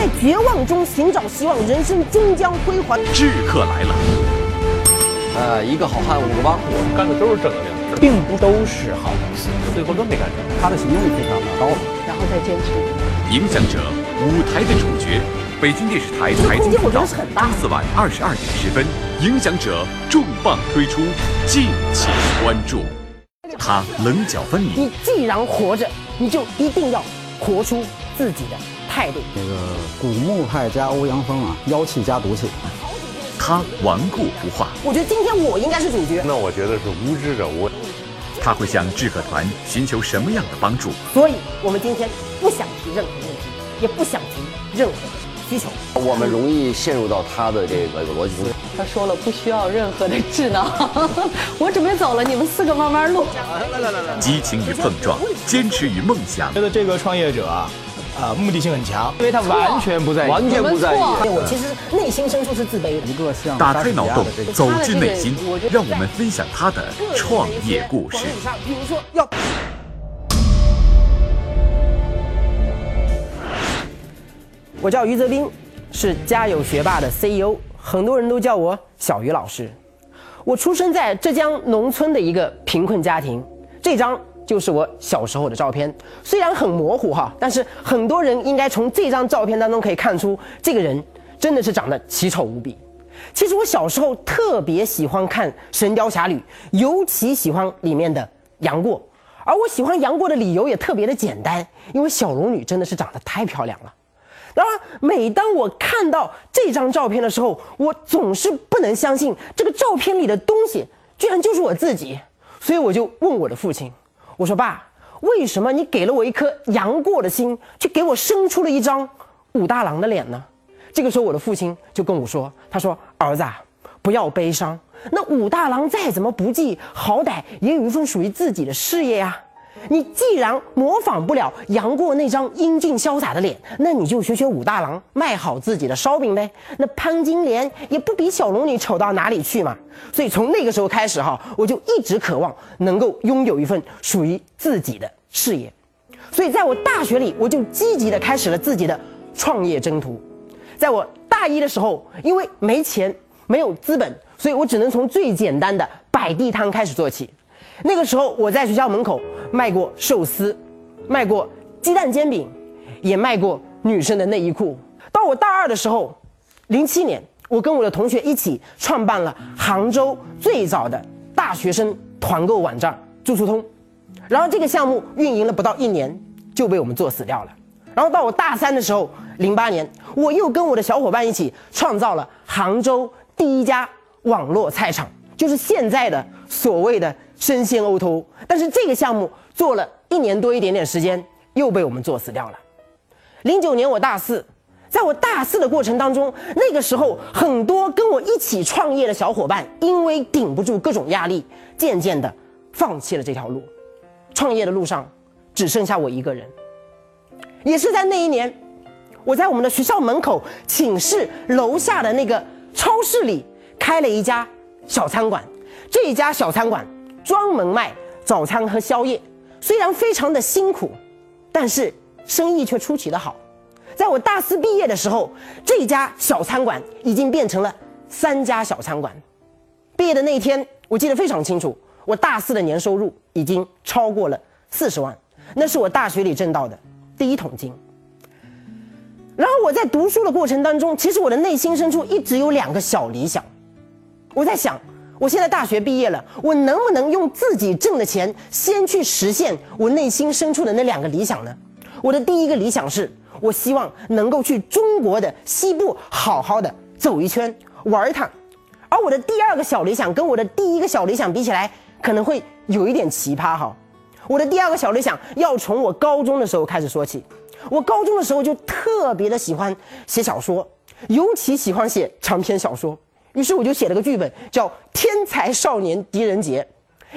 在绝望中寻找希望，人生终将辉煌。智客来了，呃，一个好汉五个帮，我们干的都是正能量，并不都是好公司，最后都没干成。他的行动力非常的高，然后再坚持。影响者，舞台的主角。北京电视台财经频道，周四晚二十二点十分，影响者重磅推出，敬请关注。他棱角分明。你既然活着，你就一定要活出自己的态度。那个古墓派加欧阳锋啊，妖气加毒气。他顽固不化。我觉得今天我应该是主角。那我觉得是无知者无畏。他会向智客团寻求什么样的帮助？所以我们今天不想提任何问题，也不想提任何。需求，我们容易陷入到他的这个逻辑中。他说了，不需要任何的智囊，我准备走了，你们四个慢慢录。来来来来，激情与碰撞，坚持与梦想。觉得这个创业者啊，呃，目的性很强，因为他完全不在意，完全不在意。我其实内心深处是自卑的。一个像打开脑洞，走进内心，让我们分享他的创业故事。比如说要。我叫余泽斌，是家有学霸的 CEO，很多人都叫我小余老师。我出生在浙江农村的一个贫困家庭，这张就是我小时候的照片，虽然很模糊哈，但是很多人应该从这张照片当中可以看出，这个人真的是长得奇丑无比。其实我小时候特别喜欢看《神雕侠侣》，尤其喜欢里面的杨过，而我喜欢杨过的理由也特别的简单，因为小龙女真的是长得太漂亮了。然而，每当我看到这张照片的时候，我总是不能相信这个照片里的东西居然就是我自己。所以我就问我的父亲：“我说爸，为什么你给了我一颗杨过的心，却给我生出了一张武大郎的脸呢？”这个时候，我的父亲就跟我说：“他说儿子，啊，不要悲伤。那武大郎再怎么不济，好歹也有一份属于自己的事业呀。”你既然模仿不了杨过那张英俊潇洒的脸，那你就学学武大郎，卖好自己的烧饼呗。那潘金莲也不比小龙女丑到哪里去嘛。所以从那个时候开始哈，我就一直渴望能够拥有一份属于自己的事业。所以在我大学里，我就积极的开始了自己的创业征途。在我大一的时候，因为没钱没有资本，所以我只能从最简单的摆地摊开始做起。那个时候，我在学校门口卖过寿司，卖过鸡蛋煎饼，也卖过女生的内衣裤。到我大二的时候，零七年，我跟我的同学一起创办了杭州最早的大学生团购网站“住宿通”。然后这个项目运营了不到一年，就被我们做死掉了。然后到我大三的时候，零八年，我又跟我的小伙伴一起创造了杭州第一家网络菜场，就是现在的所谓的。生鲜 O to，但是这个项目做了一年多一点点时间，又被我们做死掉了。零九年我大四，在我大四的过程当中，那个时候很多跟我一起创业的小伙伴，因为顶不住各种压力，渐渐的放弃了这条路。创业的路上只剩下我一个人。也是在那一年，我在我们的学校门口寝室楼下的那个超市里开了一家小餐馆，这一家小餐馆。专门卖早餐和宵夜，虽然非常的辛苦，但是生意却出奇的好。在我大四毕业的时候，这家小餐馆已经变成了三家小餐馆。毕业的那一天，我记得非常清楚，我大四的年收入已经超过了四十万，那是我大学里挣到的第一桶金。然后我在读书的过程当中，其实我的内心深处一直有两个小理想，我在想。我现在大学毕业了，我能不能用自己挣的钱先去实现我内心深处的那两个理想呢？我的第一个理想是，我希望能够去中国的西部好好的走一圈玩一趟，而我的第二个小理想跟我的第一个小理想比起来，可能会有一点奇葩哈。我的第二个小理想要从我高中的时候开始说起，我高中的时候就特别的喜欢写小说，尤其喜欢写长篇小说。于是我就写了个剧本，叫《天才少年狄仁杰》，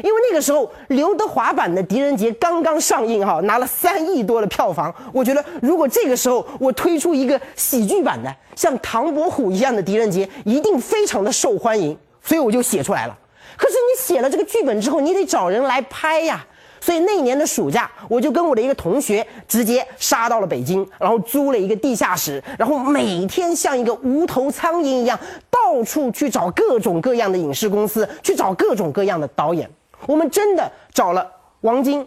因为那个时候刘德华版的狄仁杰刚刚上映，哈，拿了三亿多的票房。我觉得如果这个时候我推出一个喜剧版的，像唐伯虎一样的狄仁杰，一定非常的受欢迎。所以我就写出来了。可是你写了这个剧本之后，你得找人来拍呀。所以那一年的暑假，我就跟我的一个同学直接杀到了北京，然后租了一个地下室，然后每天像一个无头苍蝇一样，到处去找各种各样的影视公司，去找各种各样的导演。我们真的找了王晶，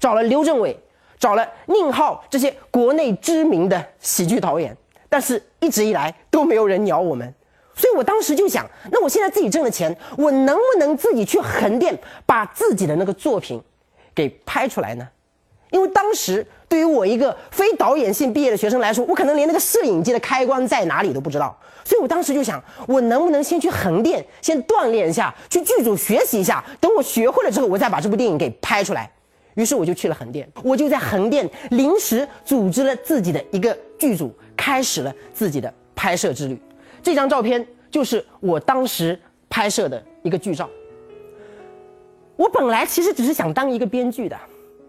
找了刘镇伟，找了宁浩这些国内知名的喜剧导演，但是一直以来都没有人鸟我们。所以我当时就想，那我现在自己挣的钱，我能不能自己去横店把自己的那个作品给拍出来呢？因为当时对于我一个非导演系毕业的学生来说，我可能连那个摄影机的开关在哪里都不知道。所以我当时就想，我能不能先去横店先锻炼一下，去剧组学习一下，等我学会了之后，我再把这部电影给拍出来。于是我就去了横店，我就在横店临时组织了自己的一个剧组，开始了自己的拍摄之旅。这张照片就是我当时拍摄的一个剧照。我本来其实只是想当一个编剧的，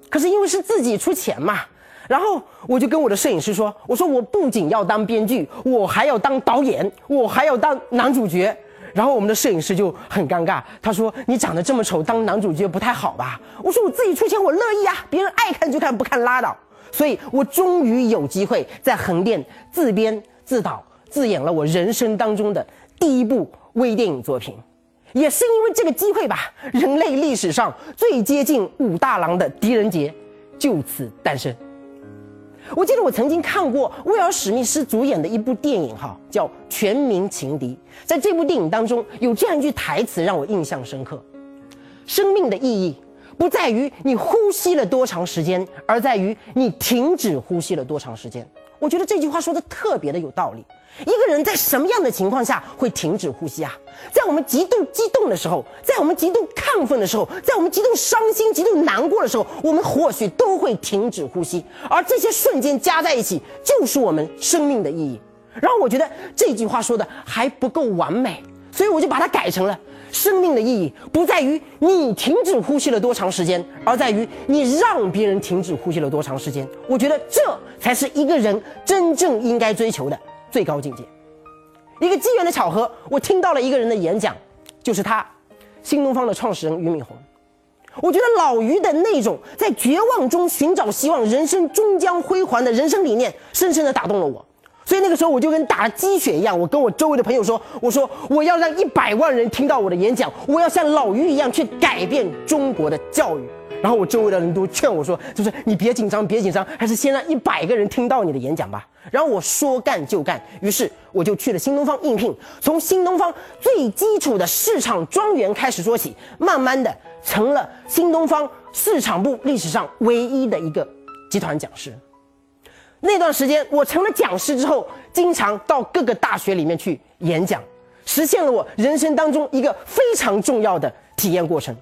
可是因为是自己出钱嘛，然后我就跟我的摄影师说：“我说我不仅要当编剧，我还要当导演，我还要当男主角。”然后我们的摄影师就很尴尬，他说：“你长得这么丑，当男主角不太好吧？”我说：“我自己出钱，我乐意啊，别人爱看就看，不看拉倒。”所以，我终于有机会在横店自编自导。自演了我人生当中的第一部微电影作品，也是因为这个机会吧，人类历史上最接近武大郎的狄仁杰就此诞生。我记得我曾经看过威尔史密斯主演的一部电影，哈，叫《全民情敌》。在这部电影当中，有这样一句台词让我印象深刻：生命的意义不在于你呼吸了多长时间，而在于你停止呼吸了多长时间。我觉得这句话说的特别的有道理。一个人在什么样的情况下会停止呼吸啊？在我们极度激动的时候，在我们极度亢奋的时候，在我们极度伤心、极度难过的时候，我们或许都会停止呼吸。而这些瞬间加在一起，就是我们生命的意义。然后我觉得这句话说的还不够完美，所以我就把它改成了：生命的意义不在于你停止呼吸了多长时间，而在于你让别人停止呼吸了多长时间。我觉得这才是一个人真正应该追求的。最高境界，一个机缘的巧合，我听到了一个人的演讲，就是他，新东方的创始人俞敏洪。我觉得老俞的那种在绝望中寻找希望、人生终将辉煌的人生理念，深深的打动了我。所以那个时候，我就跟打了鸡血一样，我跟我周围的朋友说：“我说我要让一百万人听到我的演讲，我要像老俞一样去改变中国的教育。”然后我周围的人都劝我说：“就是你别紧张，别紧张，还是先让一百个人听到你的演讲吧。”然后我说干就干，于是我就去了新东方应聘，从新东方最基础的市场专员开始说起，慢慢的成了新东方市场部历史上唯一的一个集团讲师。那段时间我成了讲师之后，经常到各个大学里面去演讲，实现了我人生当中一个非常重要的体验过程。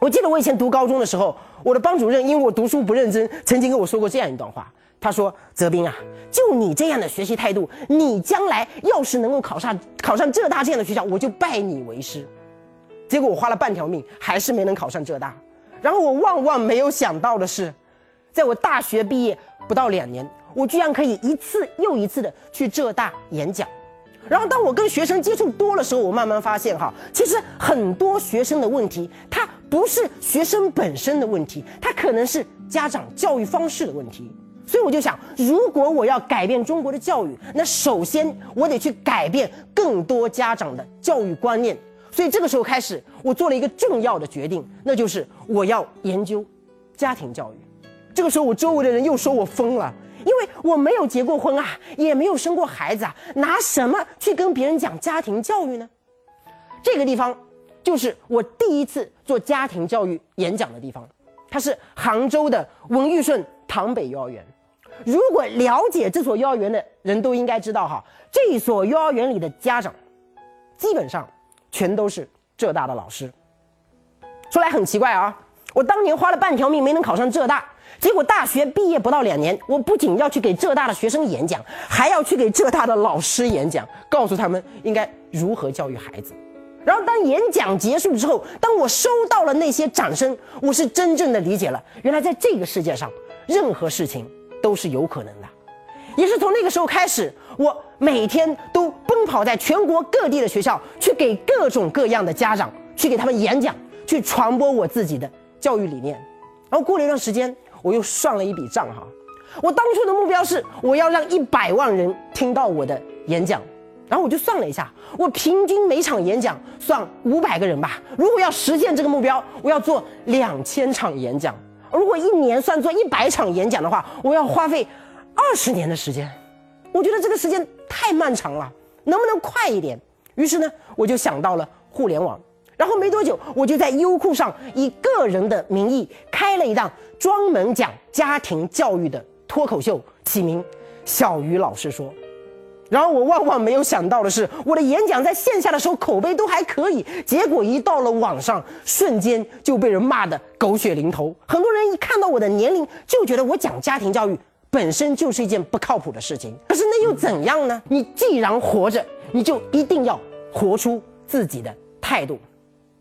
我记得我以前读高中的时候，我的班主任因为我读书不认真，曾经跟我说过这样一段话。他说：“泽斌啊，就你这样的学习态度，你将来要是能够考上考上浙大这样的学校，我就拜你为师。”结果我花了半条命，还是没能考上浙大。然后我万万没有想到的是，在我大学毕业不到两年，我居然可以一次又一次的去浙大演讲。然后当我跟学生接触多的时候，我慢慢发现哈，其实很多学生的问题，他不是学生本身的问题，他可能是家长教育方式的问题。所以我就想，如果我要改变中国的教育，那首先我得去改变更多家长的教育观念。所以这个时候开始，我做了一个重要的决定，那就是我要研究家庭教育。这个时候，我周围的人又说我疯了。因为我没有结过婚啊，也没有生过孩子啊，拿什么去跟别人讲家庭教育呢？这个地方就是我第一次做家庭教育演讲的地方，它是杭州的文玉顺塘北幼儿园。如果了解这所幼儿园的人都应该知道哈，这所幼儿园里的家长基本上全都是浙大的老师。说来很奇怪啊，我当年花了半条命没能考上浙大。结果大学毕业不到两年，我不仅要去给浙大的学生演讲，还要去给浙大的老师演讲，告诉他们应该如何教育孩子。然后当演讲结束之后，当我收到了那些掌声，我是真正的理解了，原来在这个世界上，任何事情都是有可能的。也是从那个时候开始，我每天都奔跑在全国各地的学校，去给各种各样的家长去给他们演讲，去传播我自己的。教育理念。然后过了一段时间，我又算了一笔账哈，我当初的目标是我要让一百万人听到我的演讲。然后我就算了一下，我平均每场演讲算五百个人吧。如果要实现这个目标，我要做两千场演讲。如果一年算做一百场演讲的话，我要花费二十年的时间。我觉得这个时间太漫长了，能不能快一点？于是呢，我就想到了互联网。然后没多久，我就在优酷上以个人的名义开了一档专门讲家庭教育的脱口秀，起名“小鱼老师说”。然后我万万没有想到的是，我的演讲在线下的时候口碑都还可以，结果一到了网上，瞬间就被人骂得狗血淋头。很多人一看到我的年龄，就觉得我讲家庭教育本身就是一件不靠谱的事情。可是那又怎样呢？你既然活着，你就一定要活出自己的态度。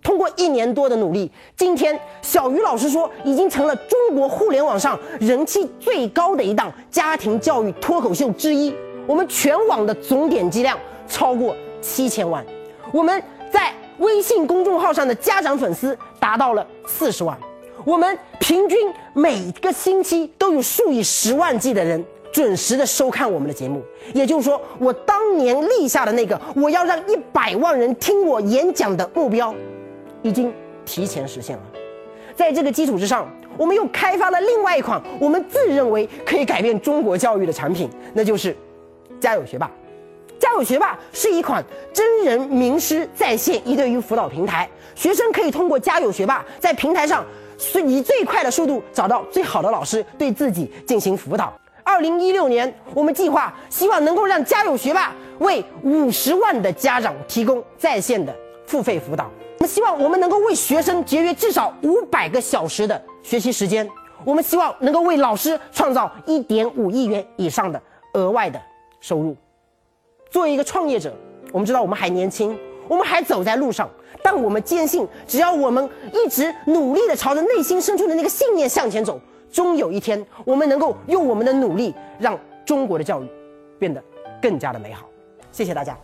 通过一年多的努力，今天小鱼老师说已经成了中国互联网上人气最高的一档家庭教育脱口秀之一。我们全网的总点击量超过七千万，我们在微信公众号上的家长粉丝达到了四十万，我们平均每个星期都有数以十万计的人准时的收看我们的节目。也就是说，我当年立下的那个我要让一百万人听我演讲的目标，已经提前实现了。在这个基础之上，我们又开发了另外一款我们自认为可以改变中国教育的产品，那就是。家有学霸，家有学霸是一款真人名师在线一对一辅导平台，学生可以通过家有学霸在平台上，以最快的速度找到最好的老师，对自己进行辅导。二零一六年，我们计划希望能够让家有学霸为五十万的家长提供在线的付费辅导。我们希望我们能够为学生节约至少五百个小时的学习时间。我们希望能够为老师创造一点五亿元以上的额外的。收入。作为一个创业者，我们知道我们还年轻，我们还走在路上，但我们坚信，只要我们一直努力的朝着内心深处的那个信念向前走，终有一天，我们能够用我们的努力，让中国的教育变得更加的美好。谢谢大家。